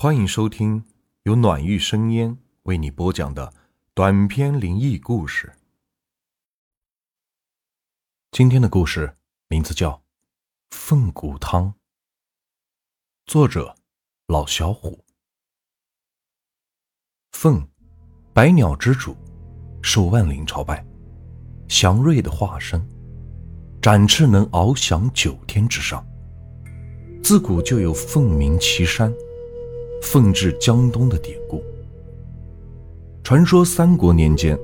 欢迎收听由暖玉生烟为你播讲的短篇灵异故事。今天的故事名字叫《凤骨汤》，作者老小虎。凤，百鸟之主，受万灵朝拜，祥瑞的化身，展翅能翱翔九天之上。自古就有凤鸣岐山。奉至江东的典故。传说三国年间，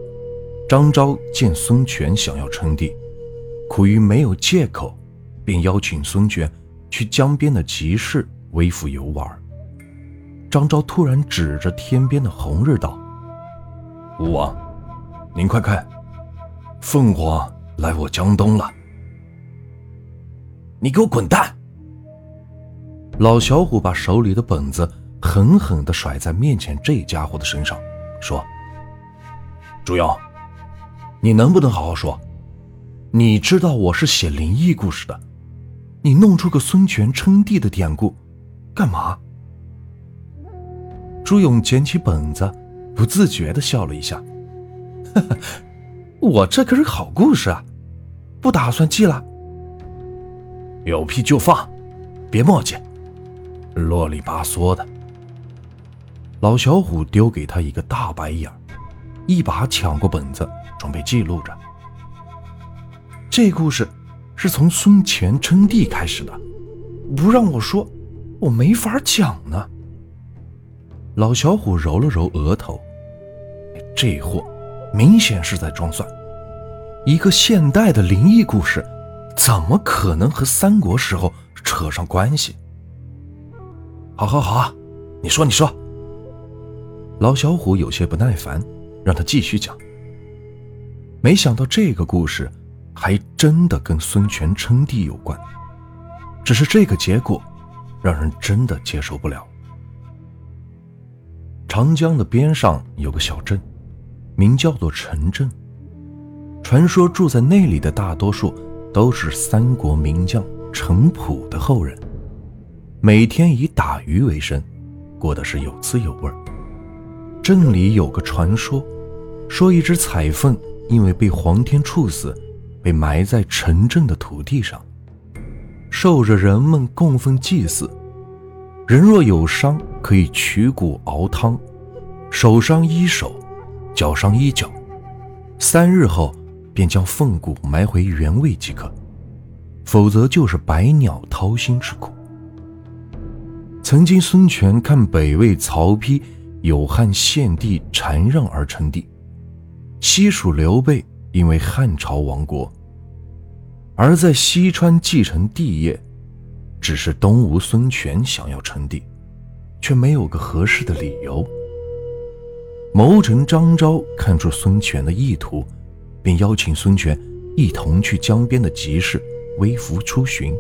张昭见孙权想要称帝，苦于没有借口，便邀请孙权去江边的集市微服游玩。张昭突然指着天边的红日道：“吴王，您快看，凤凰来我江东了！你给我滚蛋！”老小虎把手里的本子。狠狠地甩在面前这家伙的身上，说：“朱勇，你能不能好好说？你知道我是写灵异故事的，你弄出个孙权称帝的典故，干嘛？”朱勇捡起本子，不自觉地笑了一下：“呵呵，我这可是好故事啊，不打算记了。有屁就放，别墨迹，啰里吧嗦的。”老小虎丢给他一个大白眼一把抢过本子，准备记录着。这故事是从孙权称帝开始的，不让我说，我没法讲呢。老小虎揉了揉额头，这货明显是在装蒜。一个现代的灵异故事，怎么可能和三国时候扯上关系？好，好，好，你说，你说。老小虎有些不耐烦，让他继续讲。没想到这个故事还真的跟孙权称帝有关，只是这个结果让人真的接受不了。长江的边上有个小镇，名叫做陈镇。传说住在那里的大多数都是三国名将陈普的后人，每天以打鱼为生，过得是有滋有味儿。镇里有个传说，说一只彩凤因为被皇天处死，被埋在城镇的土地上，受着人们供奉祭祀。人若有伤，可以取骨熬汤，手伤医手，脚伤医脚，三日后便将凤骨埋回原位即可，否则就是百鸟掏心之苦。曾经孙权看北魏曹丕。有汉献帝禅让而称帝，西蜀刘备因为汉朝亡国，而在西川继承帝业，只是东吴孙权想要称帝，却没有个合适的理由。谋臣张昭看出孙权的意图，便邀请孙权一同去江边的集市微服出巡。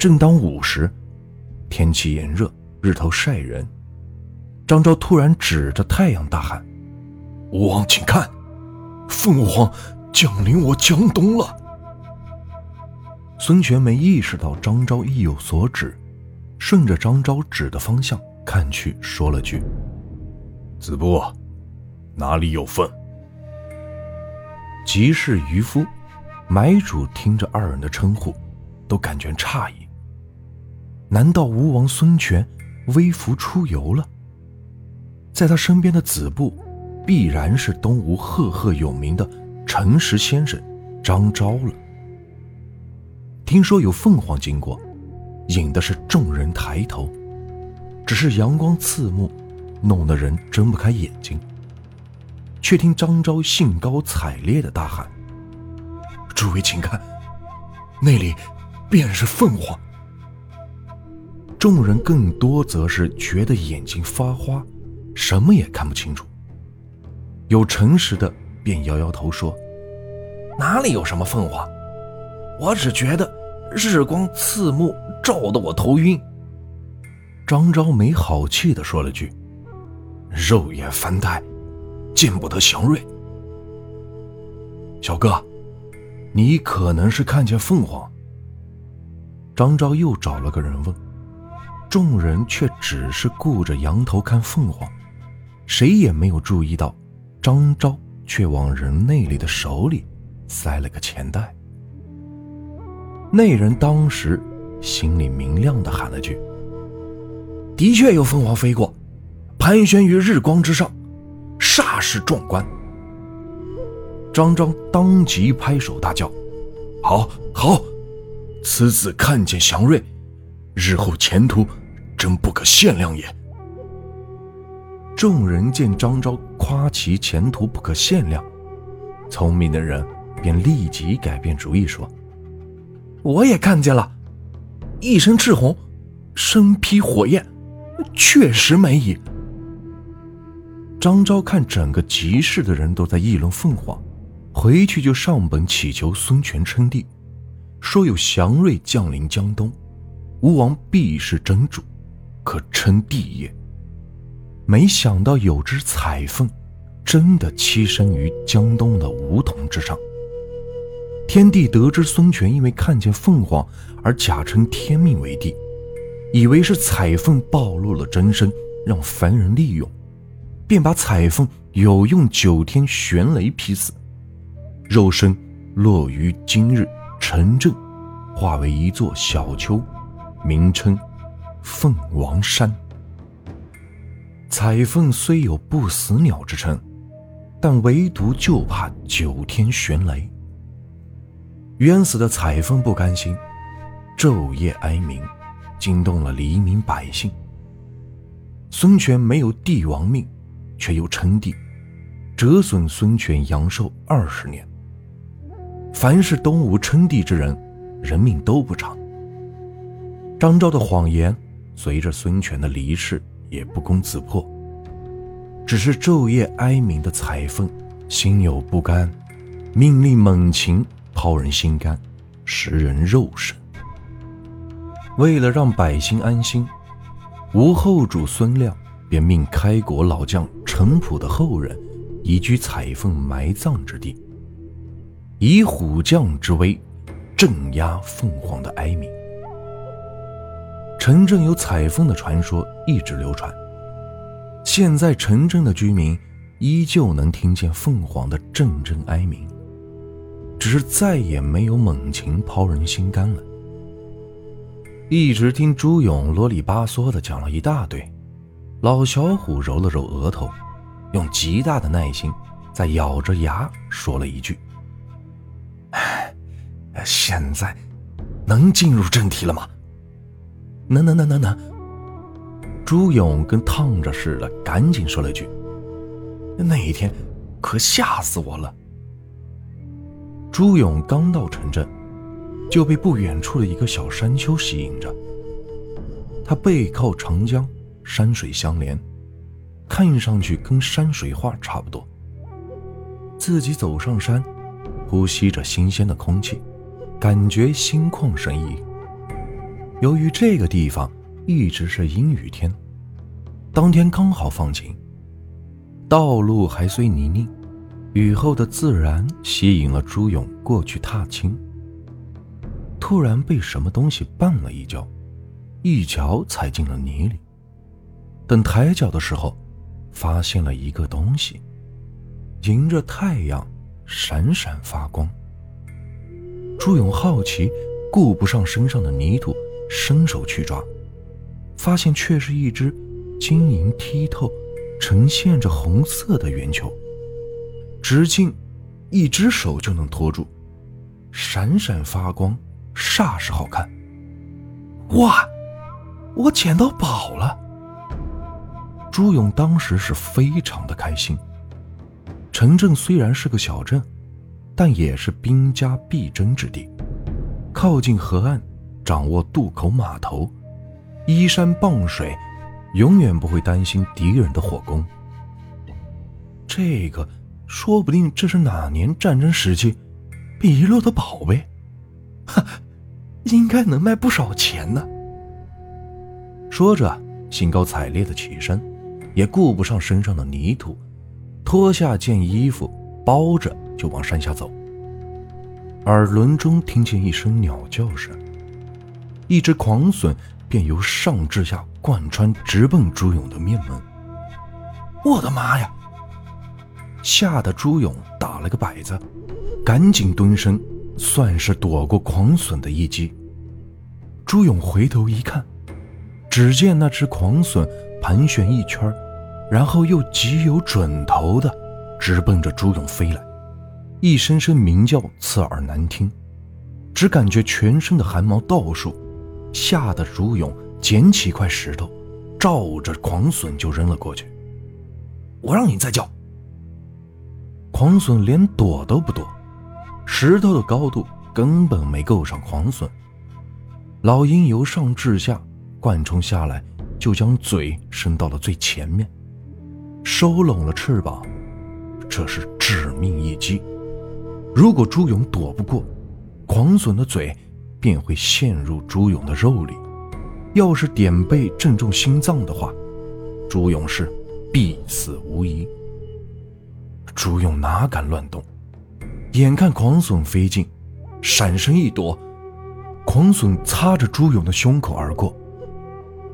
正当午时，天气炎热，日头晒人。张昭突然指着太阳大喊：“吴王，请看，凤凰降临我江东了！”孙权没意识到张昭意有所指，顺着张昭指的方向看去，说了句：“子布，哪里有凤？”集市渔夫、买主听着二人的称呼，都感觉诧异。难道吴王孙权微服出游了？在他身边的子布，必然是东吴赫赫有名的诚实先生张昭了。听说有凤凰经过，引的是众人抬头，只是阳光刺目，弄得人睁不开眼睛。却听张昭兴高采烈的大喊：“诸位请看，那里便是凤凰！”众人更多则是觉得眼睛发花。什么也看不清楚。有诚实的便摇摇头说：“哪里有什么凤凰？我只觉得日光刺目，照得我头晕。”张昭没好气地说了句：“肉眼凡胎，见不得祥瑞。”小哥，你可能是看见凤凰？张昭又找了个人问。众人却只是顾着仰头看凤凰，谁也没有注意到，张昭却往人那里的手里塞了个钱袋。那人当时心里明亮的喊了句：“的确有凤凰飞过，盘旋于日光之上，煞是壮观。”张昭当即拍手大叫：“好，好！此子看见祥瑞，日后前途……”真不可限量也。众人见张昭夸其前途不可限量，聪明的人便立即改变主意说：“我也看见了，一身赤红，身披火焰，确实美矣。”张昭看整个集市的人都在议论凤凰，回去就上本祈求孙权称帝，说有祥瑞降临江东，吴王必是真主。可称帝也。没想到有只彩凤，真的栖身于江东的梧桐之上。天帝得知孙权因为看见凤凰而假称天命为帝，以为是彩凤暴露了真身，让凡人利用，便把彩凤有用九天玄雷劈死，肉身落于今日城镇，化为一座小丘，名称。凤凰山，彩凤虽有不死鸟之称，但唯独就怕九天玄雷。冤死的彩凤不甘心，昼夜哀鸣，惊动了黎民百姓。孙权没有帝王命，却又称帝，折损孙权阳寿二十年。凡是东吴称帝之人，人命都不长。张昭的谎言。随着孙权的离世，也不攻自破。只是昼夜哀鸣的彩凤，心有不甘，命令猛禽抛人心肝，食人肉身。为了让百姓安心，吴后主孙亮便命开国老将陈普的后人移居彩凤埋葬之地，以虎将之威镇压凤凰的哀鸣。城镇有彩凤的传说一直流传，现在城镇的居民依旧能听见凤凰的阵阵哀鸣，只是再也没有猛禽抛人心肝了。一直听朱勇啰里吧嗦的讲了一大堆，老小虎揉了揉额头，用极大的耐心在咬着牙说了一句：“哎，现在能进入正题了吗？”能能能能能！朱勇跟烫着似的，赶紧说了句：“那一天可吓死我了。”朱勇刚到城镇，就被不远处的一个小山丘吸引着。他背靠长江，山水相连，看上去跟山水画差不多。自己走上山，呼吸着新鲜的空气，感觉心旷神怡。由于这个地方一直是阴雨天，当天刚好放晴，道路还虽泥泞，雨后的自然吸引了朱勇过去踏青。突然被什么东西绊了一跤，一脚踩进了泥里。等抬脚的时候，发现了一个东西，迎着太阳闪闪发光。朱勇好奇，顾不上身上的泥土。伸手去抓，发现却是一只晶莹剔透、呈现着红色的圆球，直径一只手就能托住，闪闪发光，煞是好看。哇，我捡到宝了！朱勇当时是非常的开心。城镇虽然是个小镇，但也是兵家必争之地，靠近河岸。掌握渡口码头，依山傍水，永远不会担心敌人的火攻。这个说不定这是哪年战争时期遗落的宝贝，哈，应该能卖不少钱呢。说着，兴高采烈的起身，也顾不上身上的泥土，脱下件衣服包着就往山下走。耳轮中听见一声鸟叫声。一只狂隼便由上至下贯穿，直奔朱勇的面门。我的妈呀！吓得朱勇打了个摆子，赶紧蹲身，算是躲过狂隼的一击。朱勇回头一看，只见那只狂隼盘旋一圈，然后又极有准头的直奔着朱勇飞来，一声声鸣叫刺耳难听，只感觉全身的汗毛倒竖，吓得朱勇捡起一块石头，照着狂隼就扔了过去。我让你再叫！狂隼连躲都不躲，石头的高度根本没够上狂隼。老鹰由上至下贯冲下来，就将嘴伸到了最前面，收拢了翅膀。这是致命一击。如果朱勇躲不过，狂隼的嘴便会陷入朱勇的肉里。要是点背正中心脏的话，朱勇是必死无疑。朱勇哪敢乱动？眼看狂隼飞近，闪身一躲，狂隼擦着朱勇的胸口而过。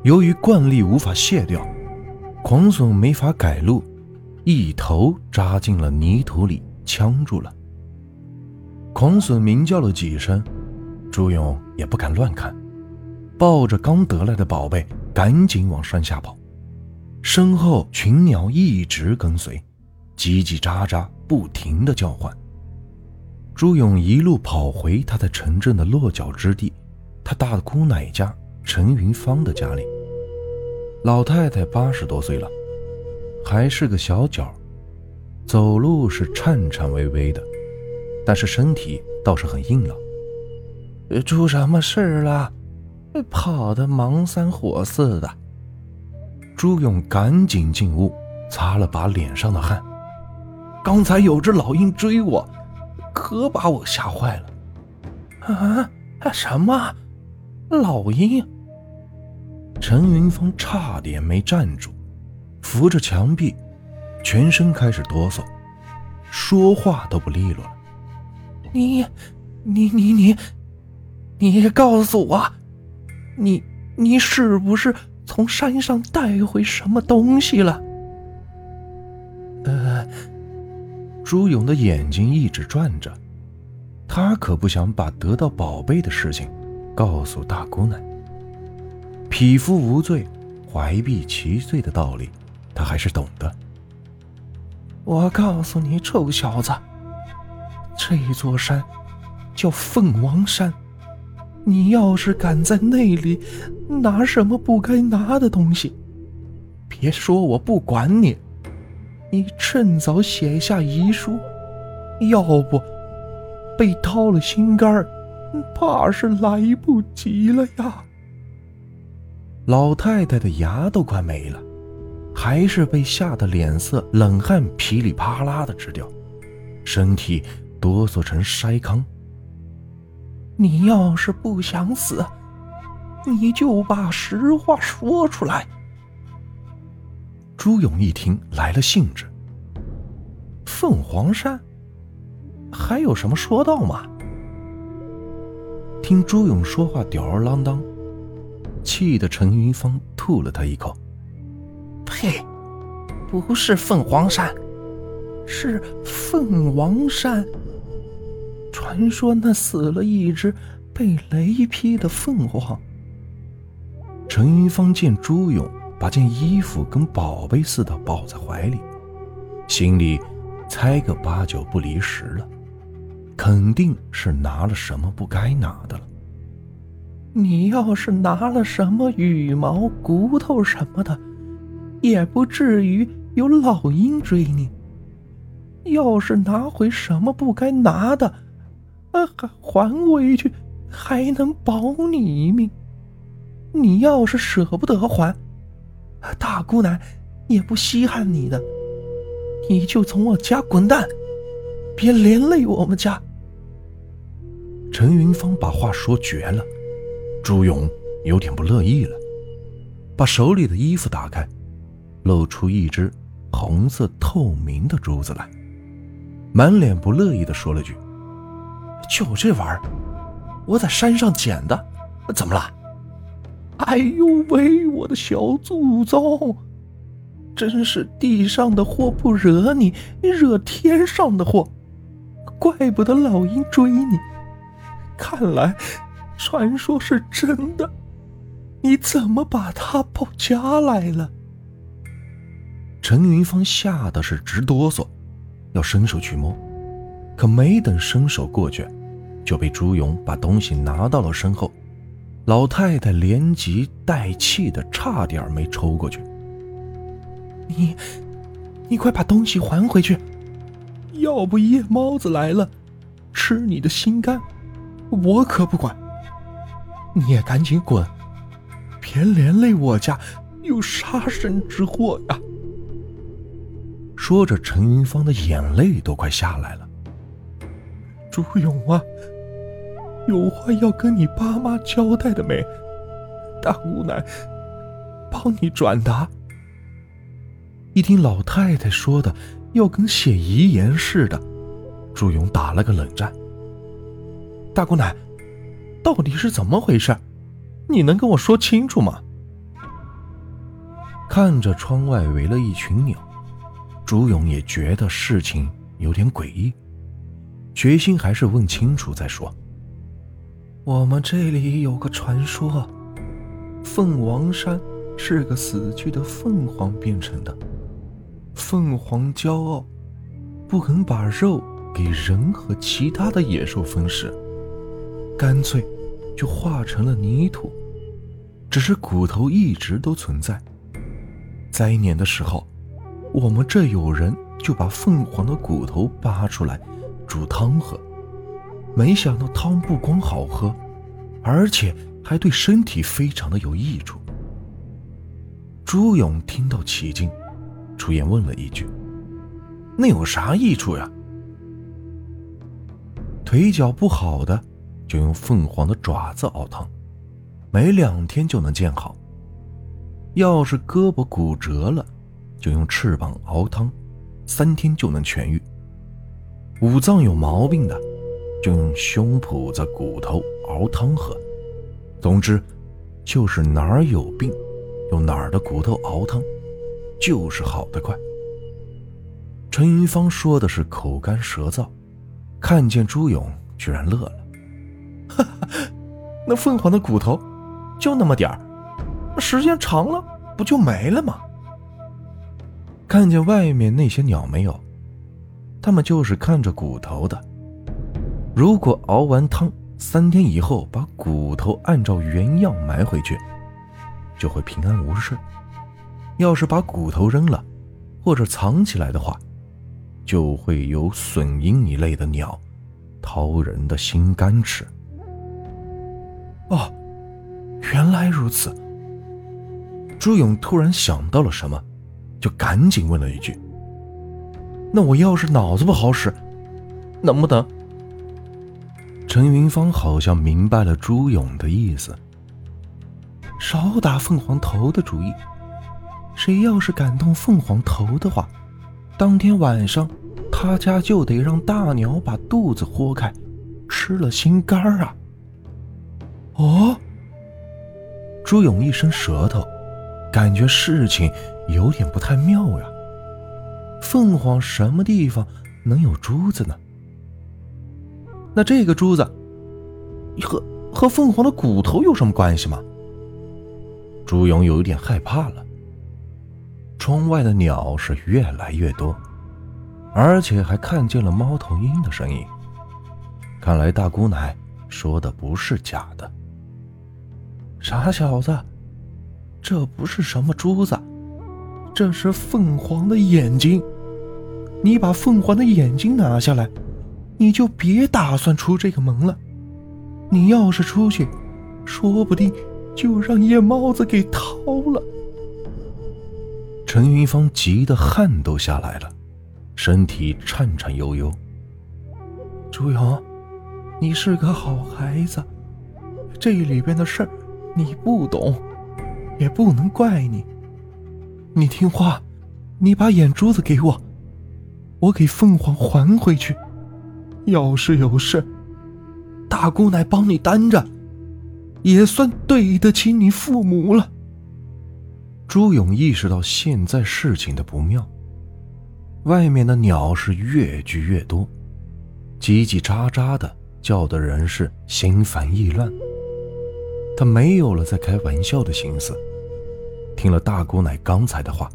由于惯力无法卸掉，狂隼没法改路，一头扎进了泥土里，呛住了。狂隼鸣叫了几声，朱勇也不敢乱看，抱着刚得来的宝贝，赶紧往山下跑，身后群鸟一直跟随。叽叽喳喳，不停的叫唤。朱勇一路跑回他在城镇的落脚之地，他大姑奶家陈云芳的家里。老太太八十多岁了，还是个小脚，走路是颤颤巍巍的，但是身体倒是很硬朗。出什么事了？跑得忙三火四的。朱勇赶紧进屋，擦了把脸上的汗。刚才有只老鹰追我，可把我吓坏了。啊？什么？老鹰？陈云峰差点没站住，扶着墙壁，全身开始哆嗦，说话都不利落了。你、你、你、你、你告诉我，你、你是不是从山上带回什么东西了？呃。朱勇的眼睛一直转着，他可不想把得到宝贝的事情告诉大姑奶。匹夫无罪，怀璧其罪的道理，他还是懂的。我告诉你，臭小子，这座山叫凤凰山，你要是敢在那里拿什么不该拿的东西，别说我不管你。你趁早写下遗书，要不被掏了心肝怕是来不及了呀！老太太的牙都快没了，还是被吓得脸色冷汗噼里啪啦的直掉，身体哆嗦成筛糠。你要是不想死，你就把实话说出来。朱勇一听来了兴致，凤凰山还有什么说道吗？听朱勇说话吊儿郎当，气得陈云芳吐了他一口。呸！不是凤凰山，是凤凰山。传说那死了一只被雷劈的凤凰。陈云芳见朱勇。把件衣服跟宝贝似的抱在怀里，心里猜个八九不离十了，肯定是拿了什么不该拿的了。你要是拿了什么羽毛、骨头什么的，也不至于有老鹰追你。要是拿回什么不该拿的，还还回去，还能保你一命。你要是舍不得还，大姑奶也不稀罕你的，你就从我家滚蛋，别连累我们家。陈云芳把话说绝了，朱勇有点不乐意了，把手里的衣服打开，露出一只红色透明的珠子来，满脸不乐意的说了句：“就这玩意儿，我在山上捡的，怎么了？哎呦喂，我的小祖宗！真是地上的祸不惹你，惹天上的祸。怪不得老鹰追你，看来传说是真的。你怎么把他抱家来了？陈云芳吓得是直哆嗦，要伸手去摸，可没等伸手过去，就被朱勇把东西拿到了身后。老太太连急带气的，差点没抽过去。你，你快把东西还回去，要不夜猫子来了，吃你的心肝，我可不管。你也赶紧滚！别连累我家有杀身之祸呀！说着，陈云芳的眼泪都快下来了。朱勇啊，有话要跟你爸妈交代的没？大姑奶帮你转达。一听老太太说的要跟写遗言似的，朱勇打了个冷战。大姑奶，到底是怎么回事？你能跟我说清楚吗？看着窗外围了一群鸟，朱勇也觉得事情有点诡异，决心还是问清楚再说。我们这里有个传说，凤凰山是个死去的凤凰变成的。凤凰骄傲，不肯把肉给人和其他的野兽分食，干脆就化成了泥土。只是骨头一直都存在。灾年的时候，我们这有人就把凤凰的骨头扒出来煮汤喝。没想到汤不光好喝，而且还对身体非常的有益处。朱勇听到起劲，出言问了一句：“那有啥益处呀？”腿脚不好的，就用凤凰的爪子熬汤。没两天就能见好。要是胳膊骨折了，就用翅膀熬汤，三天就能痊愈。五脏有毛病的，就用胸脯子骨头熬汤喝。总之，就是哪儿有病，用哪儿的骨头熬汤，就是好得快。陈云芳说的是口干舌燥，看见朱勇居然乐了，哈哈，那凤凰的骨头。就那么点儿，时间长了不就没了吗？看见外面那些鸟没有？他们就是看着骨头的。如果熬完汤三天以后把骨头按照原样埋回去，就会平安无事；要是把骨头扔了或者藏起来的话，就会有隼鹰一类的鸟掏人的心肝吃。哦。原来如此，朱勇突然想到了什么，就赶紧问了一句：“那我要是脑子不好使，能不能？”陈云芳好像明白了朱勇的意思，少打凤凰头的主意。谁要是敢动凤凰头的话，当天晚上他家就得让大鸟把肚子豁开，吃了心肝啊！哦。朱勇一伸舌头，感觉事情有点不太妙呀。凤凰什么地方能有珠子呢？那这个珠子和和凤凰的骨头有什么关系吗？朱勇有一点害怕了。窗外的鸟是越来越多，而且还看见了猫头鹰的身影。看来大姑奶说的不是假的。傻小子，这不是什么珠子，这是凤凰的眼睛。你把凤凰的眼睛拿下来，你就别打算出这个门了。你要是出去，说不定就让夜猫子给掏了。陈云芳急得汗都下来了，身体颤颤悠悠。朱勇，你是个好孩子，这里边的事儿。你不懂，也不能怪你。你听话，你把眼珠子给我，我给凤凰还回去。要是有事，大姑奶帮你担着。也算对得起你父母了。朱勇意识到现在事情的不妙，外面的鸟是越聚越多，叽叽喳喳的叫的人是心烦意乱。他没有了在开玩笑的心思。听了大姑奶刚才的话，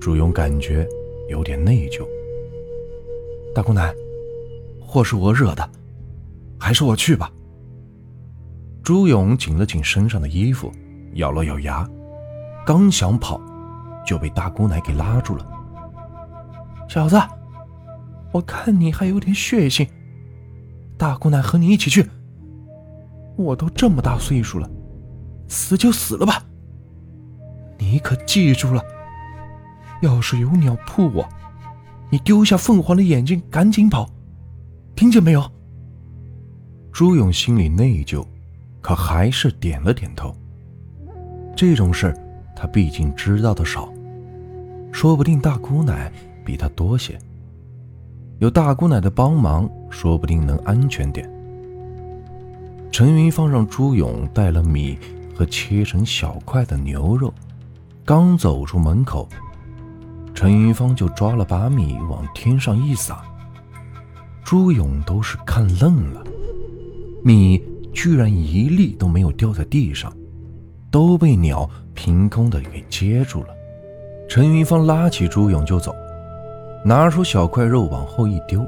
朱勇感觉有点内疚。大姑奶，祸是我惹的，还是我去吧。朱勇紧了紧身上的衣服，咬了咬牙，刚想跑，就被大姑奶给拉住了。小子，我看你还有点血性，大姑奶和你一起去。我都这么大岁数了，死就死了吧。你可记住了，要是有鸟扑我，你丢下凤凰的眼睛，赶紧跑，听见没有？朱勇心里内疚，可还是点了点头。这种事他毕竟知道的少，说不定大姑奶比他多些。有大姑奶的帮忙，说不定能安全点。陈云芳让朱勇带了米和切成小块的牛肉，刚走出门口，陈云芳就抓了把米往天上一撒。朱勇都是看愣了，米居然一粒都没有掉在地上，都被鸟凭空的给接住了。陈云芳拉起朱勇就走，拿出小块肉往后一丢，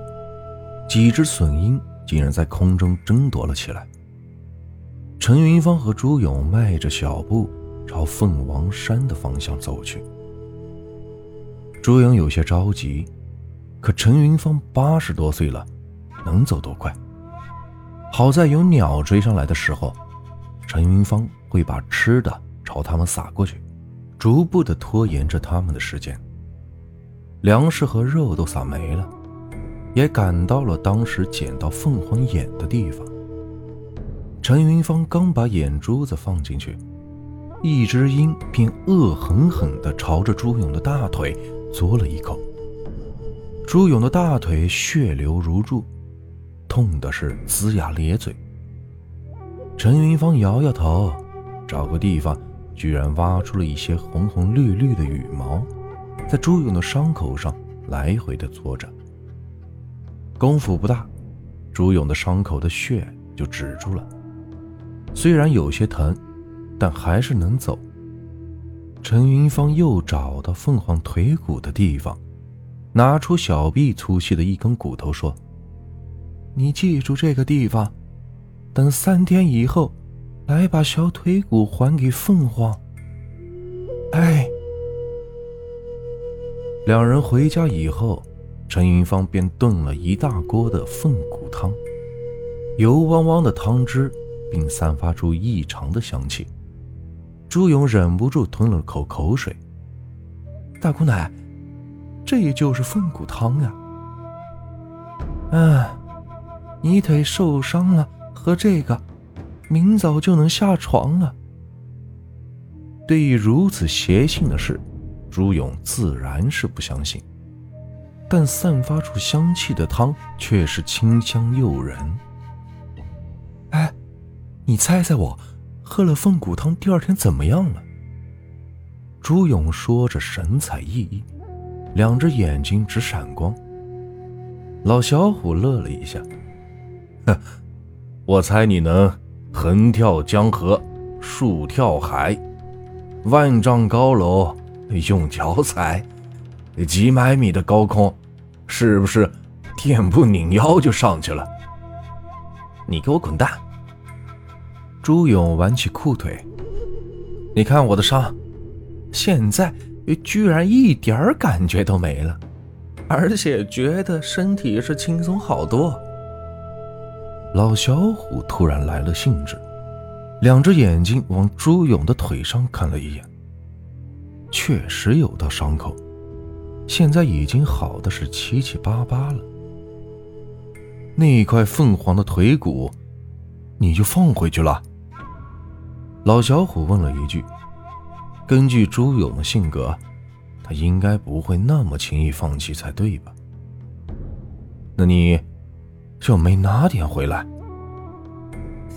几只隼鹰竟然在空中争夺了起来。陈云芳和朱勇迈着小步朝凤凰山的方向走去。朱勇有些着急，可陈云芳八十多岁了，能走多快？好在有鸟追上来的时候，陈云芳会把吃的朝他们撒过去，逐步的拖延着他们的时间。粮食和肉都撒没了，也赶到了当时捡到凤凰眼的地方。陈云芳刚把眼珠子放进去，一只鹰便恶狠狠地朝着朱勇的大腿嘬了一口。朱勇的大腿血流如注，痛的是龇牙咧嘴。陈云芳摇摇头，找个地方，居然挖出了一些红红绿绿的羽毛，在朱勇的伤口上来回的搓着。功夫不大，朱勇的伤口的血就止住了。虽然有些疼，但还是能走。陈云芳又找到凤凰腿骨的地方，拿出小臂粗细的一根骨头，说：“你记住这个地方，等三天以后，来把小腿骨还给凤凰。”哎。两人回家以后，陈云芳便炖了一大锅的凤骨汤，油汪汪的汤汁。并散发出异常的香气，朱勇忍不住吞了口口水。大姑奶，这也就是凤骨汤呀！嗯，你腿受伤了，喝这个，明早就能下床了。对于如此邪性的事，朱勇自然是不相信，但散发出香气的汤却是清香诱人。哎。你猜猜我喝了凤骨汤第二天怎么样了？朱勇说着，神采奕奕，两只眼睛直闪光。老小虎乐了一下，哼，我猜你能横跳江河，竖跳海，万丈高楼用脚踩，几百米的高空，是不是垫步拧腰就上去了？你给我滚蛋！朱勇挽起裤腿，你看我的伤，现在居然一点感觉都没了，而且觉得身体是轻松好多。老小虎突然来了兴致，两只眼睛往朱勇的腿上看了一眼，确实有道伤口，现在已经好的是七七八八了。那块凤凰的腿骨，你就放回去了？老小虎问了一句：“根据朱勇的性格，他应该不会那么轻易放弃才对吧？那你就没拿点回来？”，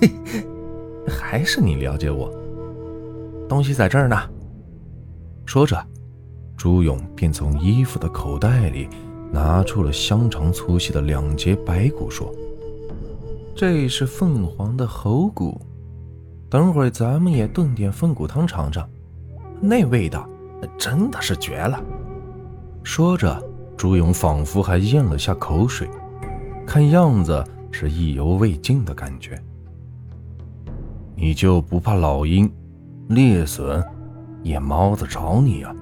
还是你了解我。东西在这儿呢。说着，朱勇便从衣服的口袋里拿出了香肠粗细的两节白骨，说：“这是凤凰的喉骨，等会儿咱们也炖点凤骨汤尝尝，那味道真的是绝了。”说着，朱勇仿佛还咽了下口水，看样子是意犹未尽的感觉。你就不怕老鹰、猎隼、野猫子找你啊？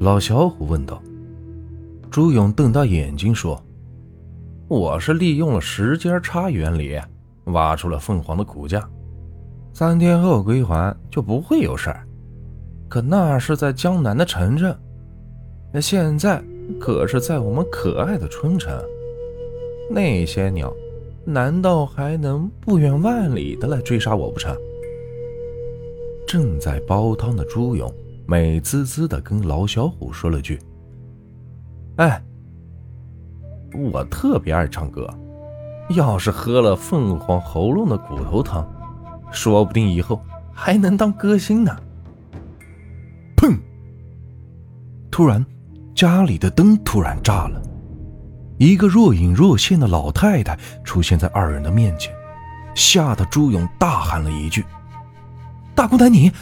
老小虎问道。朱勇瞪大眼睛说：“我是利用了时间差原理，挖出了凤凰的骨架，三天后归还就不会有事儿。可那是在江南的城镇，那现在可是在我们可爱的春城，那些鸟。”难道还能不远万里的来追杀我不成？正在煲汤的朱勇美滋滋的跟老小虎说了句：“哎，我特别爱唱歌，要是喝了凤凰喉咙的骨头汤，说不定以后还能当歌星呢。”砰！突然，家里的灯突然炸了。一个若隐若现的老太太出现在二人的面前，吓得朱勇大喊了一句：“大姑奶你！”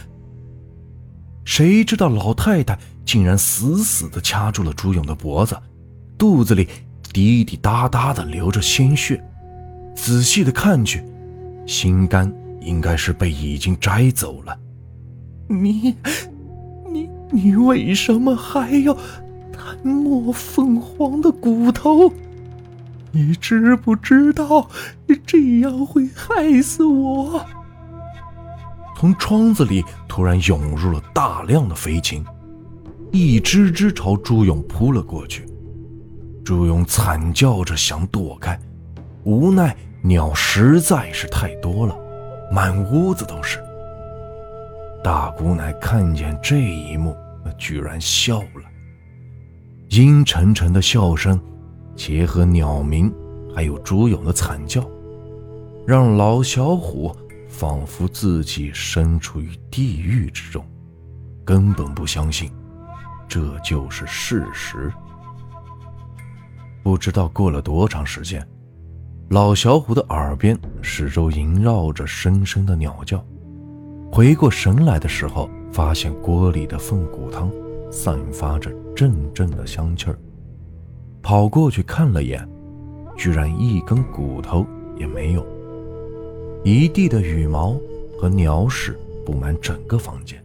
谁知道老太太竟然死死地掐住了朱勇的脖子，肚子里滴滴答答地流着鲜血。仔细的看去，心肝应该是被已经摘走了。你，你，你为什么还要？摸凤凰的骨头，你知不知道这样会害死我？从窗子里突然涌入了大量的飞禽，一只只朝朱勇扑了过去。朱勇惨叫着想躲开，无奈鸟实在是太多了，满屋子都是。大姑奶看见这一幕，居然笑了。阴沉沉的笑声，结合鸟鸣，还有朱勇的惨叫，让老小虎仿佛自己身处于地狱之中，根本不相信这就是事实。不知道过了多长时间，老小虎的耳边始终萦绕着声声的鸟叫。回过神来的时候，发现锅里的凤骨汤。散发着阵阵的香气儿，跑过去看了眼，居然一根骨头也没有。一地的羽毛和鸟屎布满整个房间。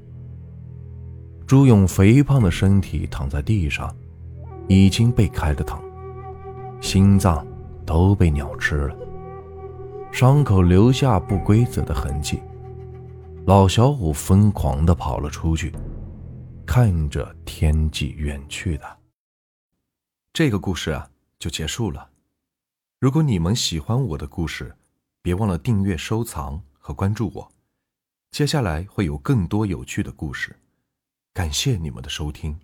朱勇肥胖的身体躺在地上，已经被开了膛，心脏都被鸟吃了，伤口留下不规则的痕迹。老小虎疯狂地跑了出去。看着天际远去的这个故事啊，就结束了。如果你们喜欢我的故事，别忘了订阅、收藏和关注我。接下来会有更多有趣的故事，感谢你们的收听。